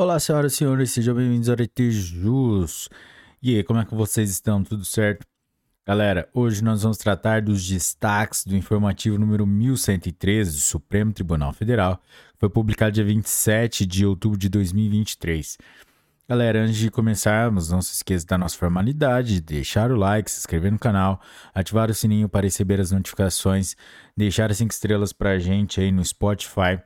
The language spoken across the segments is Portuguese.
Olá, senhoras e senhores, sejam bem-vindos ao Jus. E aí, como é que vocês estão? Tudo certo? Galera, hoje nós vamos tratar dos destaques do informativo número 1113 do Supremo Tribunal Federal, que foi publicado dia 27 de outubro de 2023. Galera, antes de começarmos, não se esqueça da nossa formalidade, de deixar o like, se inscrever no canal, ativar o sininho para receber as notificações, deixar as 5 estrelas para a gente aí no Spotify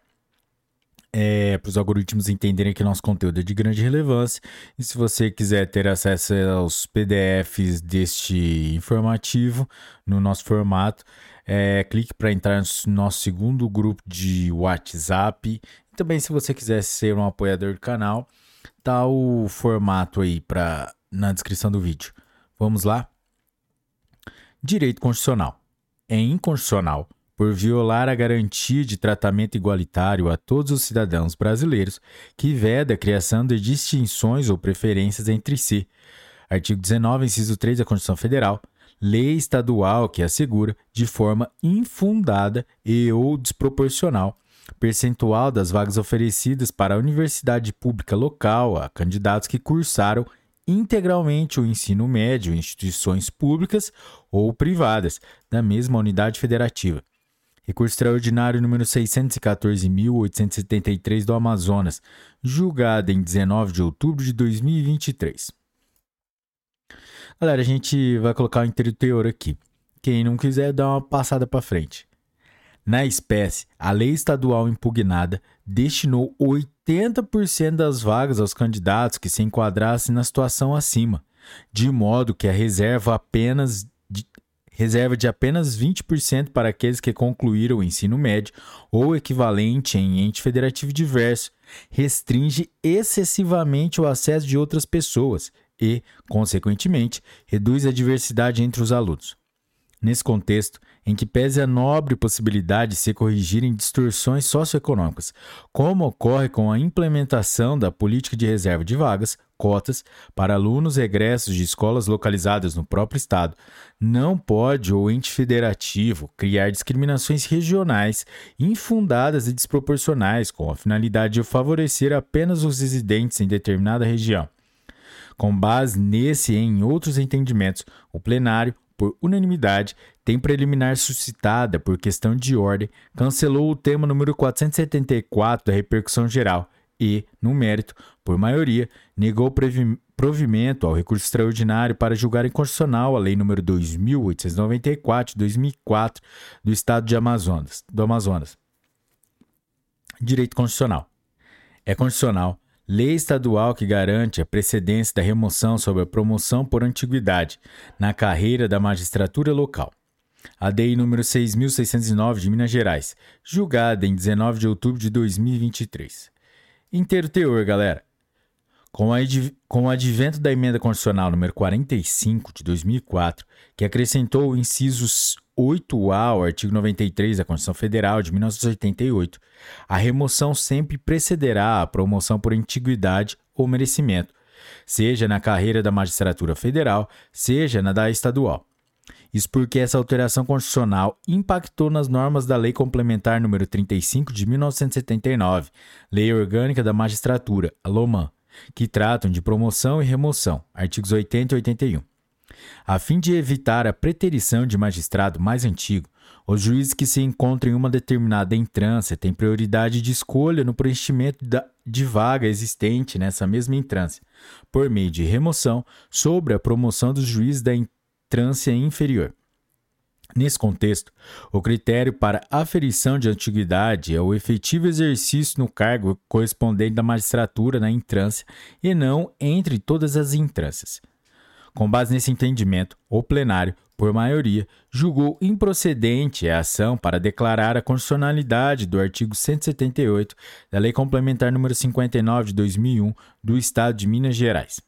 é, para os algoritmos entenderem que nosso conteúdo é de grande relevância. E se você quiser ter acesso aos PDFs deste informativo no nosso formato, é, clique para entrar no nosso segundo grupo de WhatsApp. E também, se você quiser ser um apoiador do canal, tá o formato aí pra, na descrição do vídeo. Vamos lá? Direito constitucional. É inconstitucional por violar a garantia de tratamento igualitário a todos os cidadãos brasileiros, que veda a criação de distinções ou preferências entre si. Artigo 19, inciso 3 da Constituição Federal. Lei estadual que assegura, de forma infundada e ou desproporcional, percentual das vagas oferecidas para a universidade pública local a candidatos que cursaram integralmente o ensino médio em instituições públicas ou privadas da mesma unidade federativa Recurso extraordinário número 614.873 do Amazonas, julgado em 19 de outubro de 2023. Galera, a gente vai colocar o inteiro teor aqui. Quem não quiser, dá uma passada para frente. Na espécie, a lei estadual impugnada destinou 80% das vagas aos candidatos que se enquadrassem na situação acima, de modo que a reserva apenas reserva de apenas 20% para aqueles que concluíram o ensino médio ou equivalente em ente federativo diverso, restringe excessivamente o acesso de outras pessoas e, consequentemente, reduz a diversidade entre os alunos. Nesse contexto, em que pese a nobre possibilidade de se corrigirem distorções socioeconômicas, como ocorre com a implementação da política de reserva de vagas, cotas, para alunos egressos de escolas localizadas no próprio Estado, não pode o ente federativo criar discriminações regionais infundadas e desproporcionais com a finalidade de favorecer apenas os residentes em determinada região. Com base nesse e em outros entendimentos, o plenário por unanimidade, tem preliminar suscitada por questão de ordem, cancelou o tema número 474 da repercussão geral e, no mérito, por maioria, negou provimento ao recurso extraordinário para julgar inconstitucional a Lei nº 2.894 de 2004 do Estado de Amazonas, do Amazonas. Direito Constitucional. É constitucional Lei estadual que garante a precedência da remoção sobre a promoção por antiguidade na carreira da magistratura local. A DEI número 6.609 de Minas Gerais, julgada em 19 de outubro de 2023. Inteiro teor, galera. Com, o advento da emenda constitucional número 45 de 2004, que acrescentou o inciso 8A ao artigo 93 da Constituição Federal de 1988, a remoção sempre precederá a promoção por antiguidade ou merecimento, seja na carreira da magistratura federal, seja na da estadual. Isso porque essa alteração constitucional impactou nas normas da Lei Complementar número 35 de 1979, Lei Orgânica da Magistratura, a LOMAN, que tratam de promoção e remoção, artigos 80 e 81. A fim de evitar a preterição de magistrado mais antigo, os juízes que se encontram em uma determinada entrância têm prioridade de escolha no preenchimento de vaga existente nessa mesma entrância, por meio de remoção sobre a promoção dos juízes da entrância inferior. Nesse contexto, o critério para aferição de antiguidade é o efetivo exercício no cargo correspondente da magistratura na entrância e não entre todas as entrâncias. Com base nesse entendimento, o plenário, por maioria, julgou improcedente a ação para declarar a constitucionalidade do artigo 178 da Lei Complementar nº 59 de 2001 do Estado de Minas Gerais.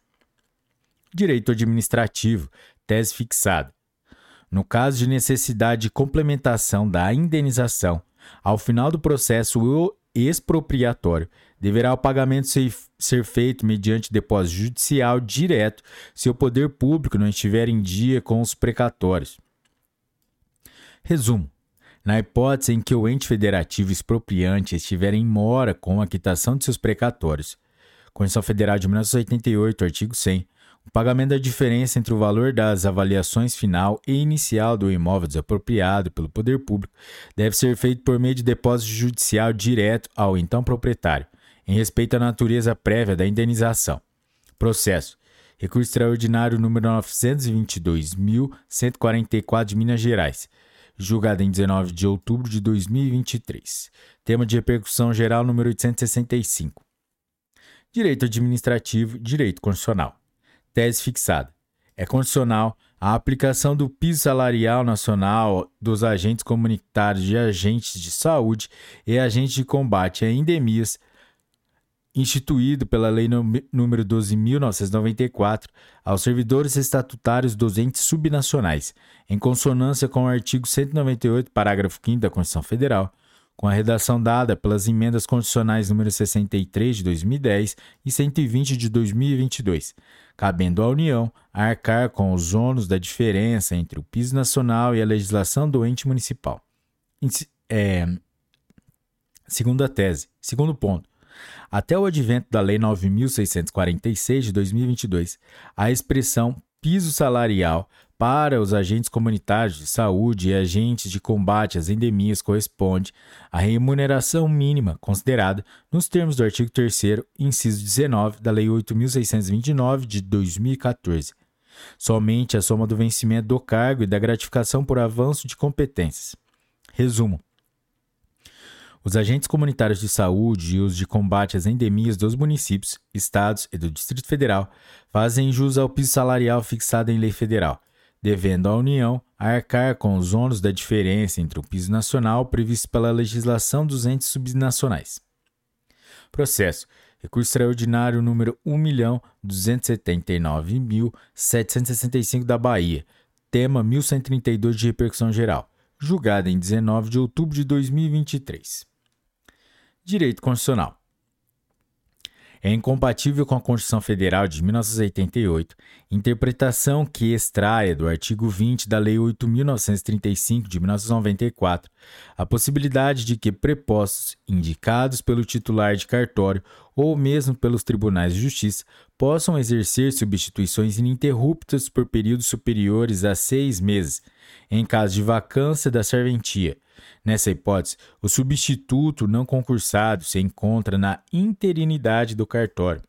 Direito administrativo, tese fixada. No caso de necessidade de complementação da indenização, ao final do processo expropriatório, deverá o pagamento ser, feito mediante depósito judicial direto se o poder público não estiver em dia com os precatórios. Resumo: na hipótese em que o ente federativo expropriante estiver em mora com a quitação de seus precatórios, Constituição Federal de 1988, artigo 100. O pagamento da diferença entre o valor das avaliações final e inicial do imóvel desapropriado pelo poder público deve ser feito por meio de depósito judicial direto ao então proprietário, em respeito à natureza prévia da indenização. Processo. Recurso extraordinário número 922.144 de Minas Gerais, julgado em 19 de outubro de 2023. Tema de repercussão geral número 865. Direito administrativo, direito constitucional. Tese fixada. É condicional a aplicação do piso salarial nacional dos agentes comunitários de agentes de saúde e agentes de combate a endemias, instituído pela Lei nº 12.994, aos servidores estatutários dos entes subnacionais, em consonância com o artigo 198, parágrafo 5 da Constituição Federal, com a redação dada pelas emendas constitucionais número 63 de 2010 e 120 de 2022, cabendo à União arcar com os ônus da diferença entre o piso nacional e a legislação do ente municipal. É, segunda tese. Segundo ponto. Até o advento da Lei 9.646 de 2022, a expressão piso salarial para os agentes comunitários de saúde e agentes de combate às endemias corresponde à remuneração mínima considerada nos termos do artigo 3 inciso 19 da Lei 8.629 de 2014. Somente a soma do vencimento do cargo e da gratificação por avanço de competências. Resumo. Os agentes comunitários de saúde e os de combate às endemias dos municípios, estados e do Distrito Federal fazem jus ao piso salarial fixado em lei federal, devendo à União arcar com os ônus da diferença entre o piso nacional previsto pela legislação dos entes subnacionais. Processo. Recurso extraordinário número 1.279.765 da Bahia. Tema 1132 de repercussão geral. Julgado em 19 de outubro de 2023. Direito Constitucional. É incompatível com a Constituição Federal de 1988, interpretação que extraia do artigo 20 da Lei 8.935 de 1994 a possibilidade de que prepostos indicados pelo titular de cartório ou mesmo pelos tribunais de justiça possam exercer substituições ininterruptas por períodos superiores a seis meses, em caso de vacância da serventia, Nessa hipótese, o substituto não concursado se encontra na interinidade do cartório,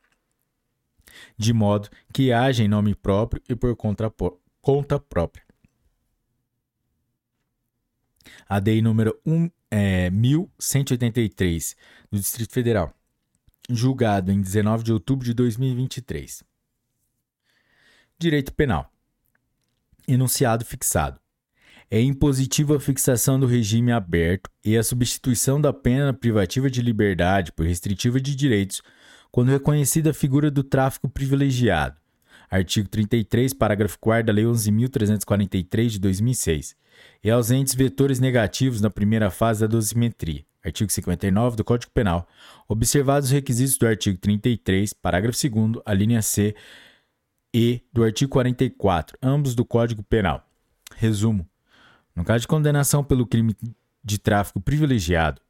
de modo que haja em nome próprio e por conta, conta própria. A DEI número 1, é, 1183 do Distrito Federal, julgado em 19 de outubro de 2023. Direito Penal. Enunciado fixado é impositiva a fixação do regime aberto e a substituição da pena privativa de liberdade por restritiva de direitos quando reconhecida a figura do tráfico privilegiado. Artigo 33, parágrafo 4 da Lei 11.343 de 2006. E ausentes vetores negativos na primeira fase da dosimetria. Artigo 59 do Código Penal. Observados os requisitos do artigo 33, parágrafo 2, a linha C e do artigo 44, ambos do Código Penal. Resumo. No caso de condenação pelo crime de tráfico privilegiado,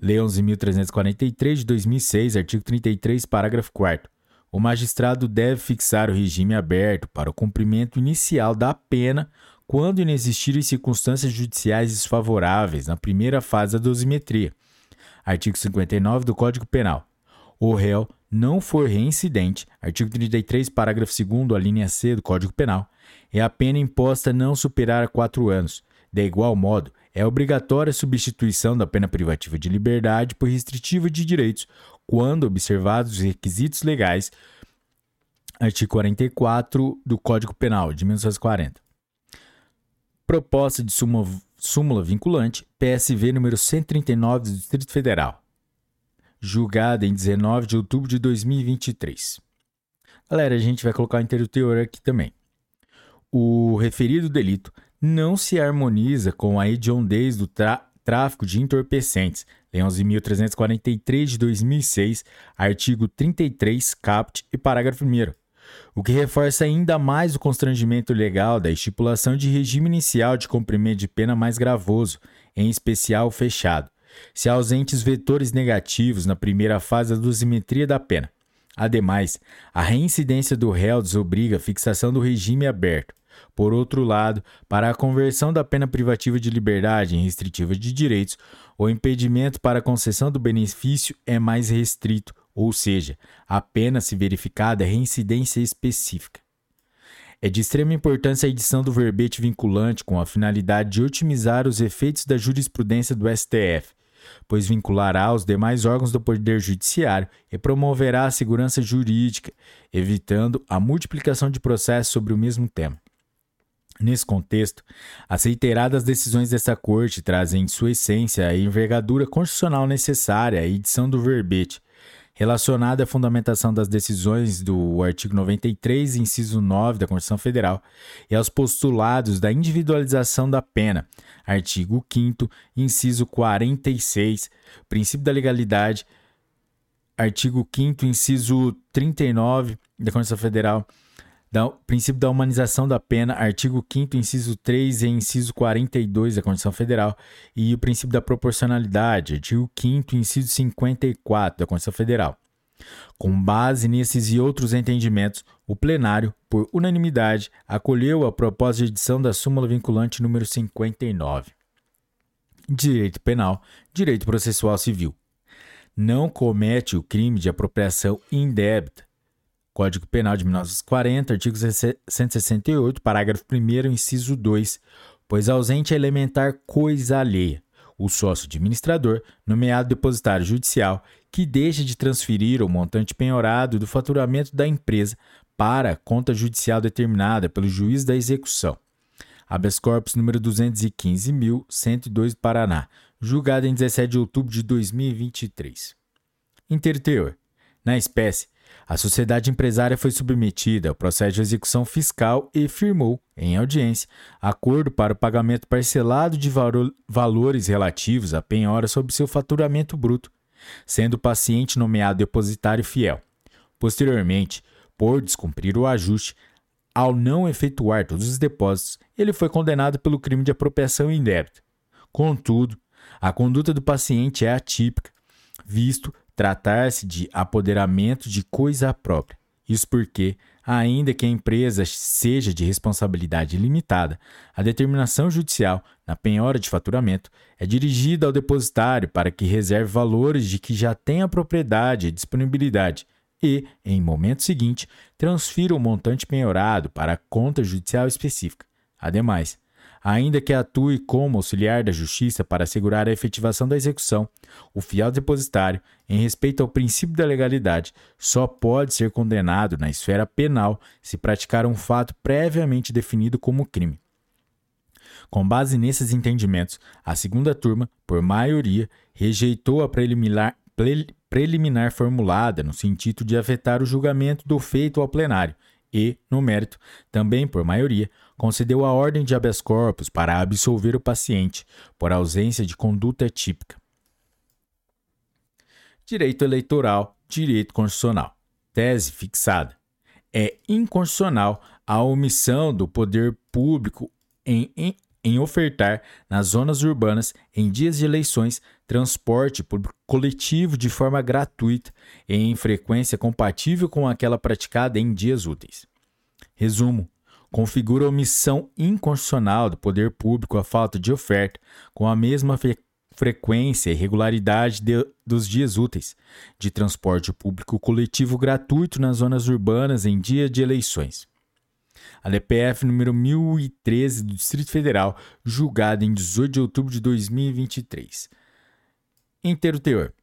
Lei 11.343 de 2006, artigo 33, parágrafo 4 o magistrado deve fixar o regime aberto para o cumprimento inicial da pena quando inexistirem circunstâncias judiciais desfavoráveis na primeira fase da dosimetria. Artigo 59 do Código Penal. O réu não for reincidente, artigo 33, parágrafo 2 a linha C do Código Penal, é a pena imposta não superar quatro anos. De igual modo, é obrigatória a substituição da pena privativa de liberdade por restritiva de direitos, quando observados os requisitos legais. Artigo 44 do Código Penal de 1940. Proposta de súmula, súmula vinculante, PSV número 139 do Distrito Federal. Julgada em 19 de outubro de 2023. Galera, a gente vai colocar o inteiro teor aqui também. O referido delito não se harmoniza com a hediondez do tráfico de entorpecentes, Lei 11.343 de 2006, artigo 33, caput e parágrafo 1 o que reforça ainda mais o constrangimento legal da estipulação de regime inicial de cumprimento de pena mais gravoso, em especial fechado, se ausentes vetores negativos na primeira fase da dosimetria da pena. Ademais, a reincidência do réu desobriga a fixação do regime aberto. Por outro lado, para a conversão da pena privativa de liberdade em restritiva de direitos, o impedimento para a concessão do benefício é mais restrito, ou seja, a pena se verificada é reincidência específica. É de extrema importância a edição do verbete vinculante com a finalidade de otimizar os efeitos da jurisprudência do STF, pois vinculará os demais órgãos do Poder Judiciário e promoverá a segurança jurídica, evitando a multiplicação de processos sobre o mesmo tema. Nesse contexto, as reiteradas decisões dessa Corte trazem em sua essência a envergadura constitucional necessária à edição do verbete, relacionada à fundamentação das decisões do artigo 93, inciso 9 da Constituição Federal, e aos postulados da individualização da pena, artigo 5 inciso 46, princípio da legalidade, artigo 5 inciso 39 da Constituição Federal, da, princípio da humanização da pena, artigo 5 inciso 3 e inciso 42 da Constituição Federal, e o princípio da proporcionalidade, artigo 5 inciso 54 da Constituição Federal. Com base nesses e outros entendimentos, o plenário, por unanimidade, acolheu a proposta de edição da súmula vinculante número 59. Direito penal, direito processual civil. Não comete o crime de apropriação indébita Código Penal de 1940, artigo 168, parágrafo 1, inciso 2, pois ausente é elementar coisa alheia, o sócio administrador, nomeado depositário judicial, que deixa de transferir o montante penhorado do faturamento da empresa para conta judicial determinada pelo juiz da execução. Habeas corpus número 215.102 Paraná, julgado em 17 de outubro de 2023. Interteor. Na espécie, a sociedade empresária foi submetida ao processo de execução fiscal e firmou, em audiência, acordo para o pagamento parcelado de valores relativos à penhora sobre seu faturamento bruto, sendo o paciente nomeado depositário fiel. Posteriormente, por descumprir o ajuste, ao não efetuar todos os depósitos, ele foi condenado pelo crime de apropriação indébita. Contudo, a conduta do paciente é atípica, visto tratar-se de apoderamento de coisa própria. Isso porque, ainda que a empresa seja de responsabilidade limitada, a determinação judicial na penhora de faturamento é dirigida ao depositário para que reserve valores de que já tem a propriedade e disponibilidade e, em momento seguinte, transfira o montante penhorado para a conta judicial específica. Ademais, ainda que atue como auxiliar da justiça para assegurar a efetivação da execução, o fiel depositário, em respeito ao princípio da legalidade, só pode ser condenado na esfera penal se praticar um fato previamente definido como crime. Com base nesses entendimentos, a segunda turma, por maioria, rejeitou a preliminar, preliminar formulada no sentido de afetar o julgamento do feito ao plenário e, no mérito, também por maioria, concedeu a ordem de habeas corpus para absolver o paciente por ausência de conduta típica. Direito eleitoral, direito constitucional. Tese fixada. É inconstitucional a omissão do poder público em, em, em ofertar nas zonas urbanas, em dias de eleições, transporte coletivo de forma gratuita e em frequência compatível com aquela praticada em dias úteis. Resumo: configura omissão inconstitucional do poder público a falta de oferta, com a mesma fre frequência e regularidade de, dos dias úteis, de transporte público coletivo gratuito nas zonas urbanas em dia de eleições. A DPF número 1013 do Distrito Federal, julgada em 18 de outubro de 2023. Inteiro teor.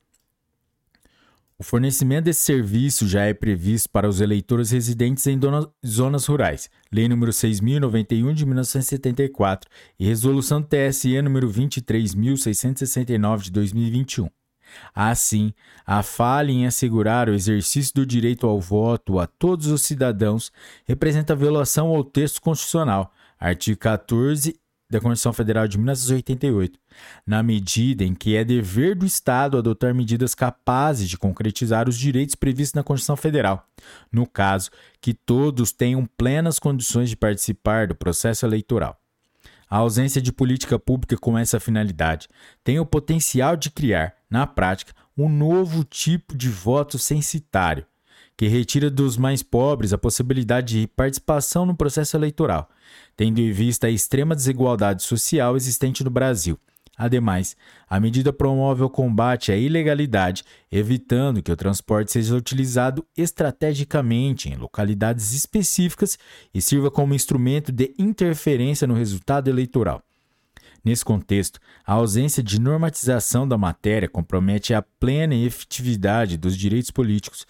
O fornecimento desse serviço já é previsto para os eleitores residentes em zonas rurais, Lei nº 6.091 de 1974 e Resolução TSE nº 23.669 de 2021. Assim, a falha em assegurar o exercício do direito ao voto a todos os cidadãos representa violação ao texto constitucional, artigo 14 da Constituição Federal de 1988, na medida em que é dever do Estado adotar medidas capazes de concretizar os direitos previstos na Constituição Federal, no caso, que todos tenham plenas condições de participar do processo eleitoral. A ausência de política pública com essa finalidade tem o potencial de criar, na prática, um novo tipo de voto censitário, que retira dos mais pobres a possibilidade de participação no processo eleitoral, tendo em vista a extrema desigualdade social existente no Brasil. Ademais, a medida promove o combate à ilegalidade, evitando que o transporte seja utilizado estrategicamente em localidades específicas e sirva como instrumento de interferência no resultado eleitoral. Nesse contexto, a ausência de normatização da matéria compromete a plena efetividade dos direitos políticos,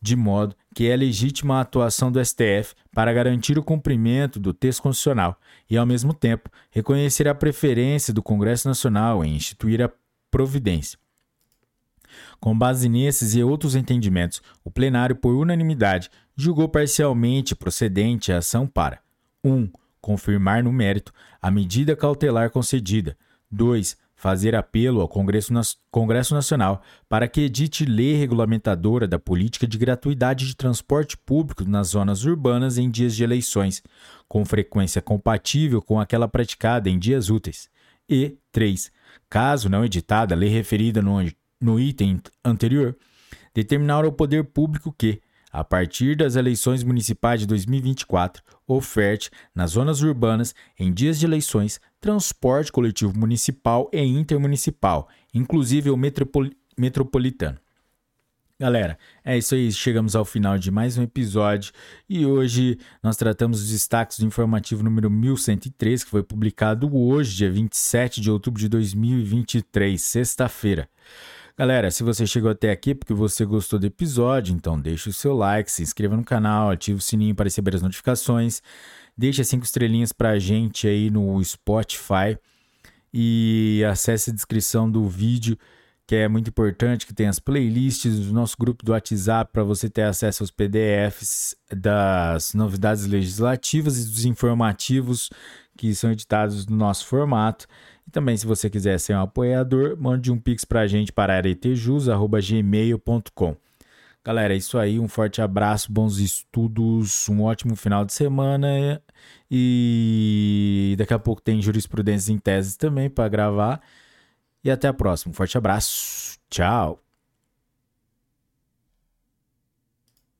de modo que é legítima a atuação do STF para garantir o cumprimento do texto constitucional e, ao mesmo tempo, reconhecer a preferência do Congresso Nacional em instituir a providência. Com base nesses e outros entendimentos, o plenário, por unanimidade, julgou parcialmente procedente a ação para 1. Um, confirmar no mérito a medida cautelar concedida. 2 fazer apelo ao Congresso, Congresso Nacional para que edite lei regulamentadora da política de gratuidade de transporte público nas zonas urbanas em dias de eleições, com frequência compatível com aquela praticada em dias úteis. E 3. Caso não editada a lei referida no, no item anterior, determinar ao poder público que, a partir das eleições municipais de 2024, oferte, nas zonas urbanas, em dias de eleições, transporte coletivo municipal e intermunicipal, inclusive o metropol metropolitano. Galera, é isso aí. Chegamos ao final de mais um episódio e hoje nós tratamos os destaques do informativo número 1103, que foi publicado hoje, dia 27 de outubro de 2023, sexta-feira. Galera, se você chegou até aqui porque você gostou do episódio, então deixe o seu like, se inscreva no canal, ative o sininho para receber as notificações, deixe cinco estrelinhas para a gente aí no Spotify e acesse a descrição do vídeo, que é muito importante, que tem as playlists do nosso grupo do WhatsApp para você ter acesso aos PDFs das novidades legislativas e dos informativos que são editados no nosso formato. E também, se você quiser ser um apoiador, mande um pix para a gente para aretejus.gmail.com. Galera, é isso aí. Um forte abraço, bons estudos, um ótimo final de semana. E daqui a pouco tem jurisprudência em teses também para gravar. E até a próxima. Um forte abraço. Tchau.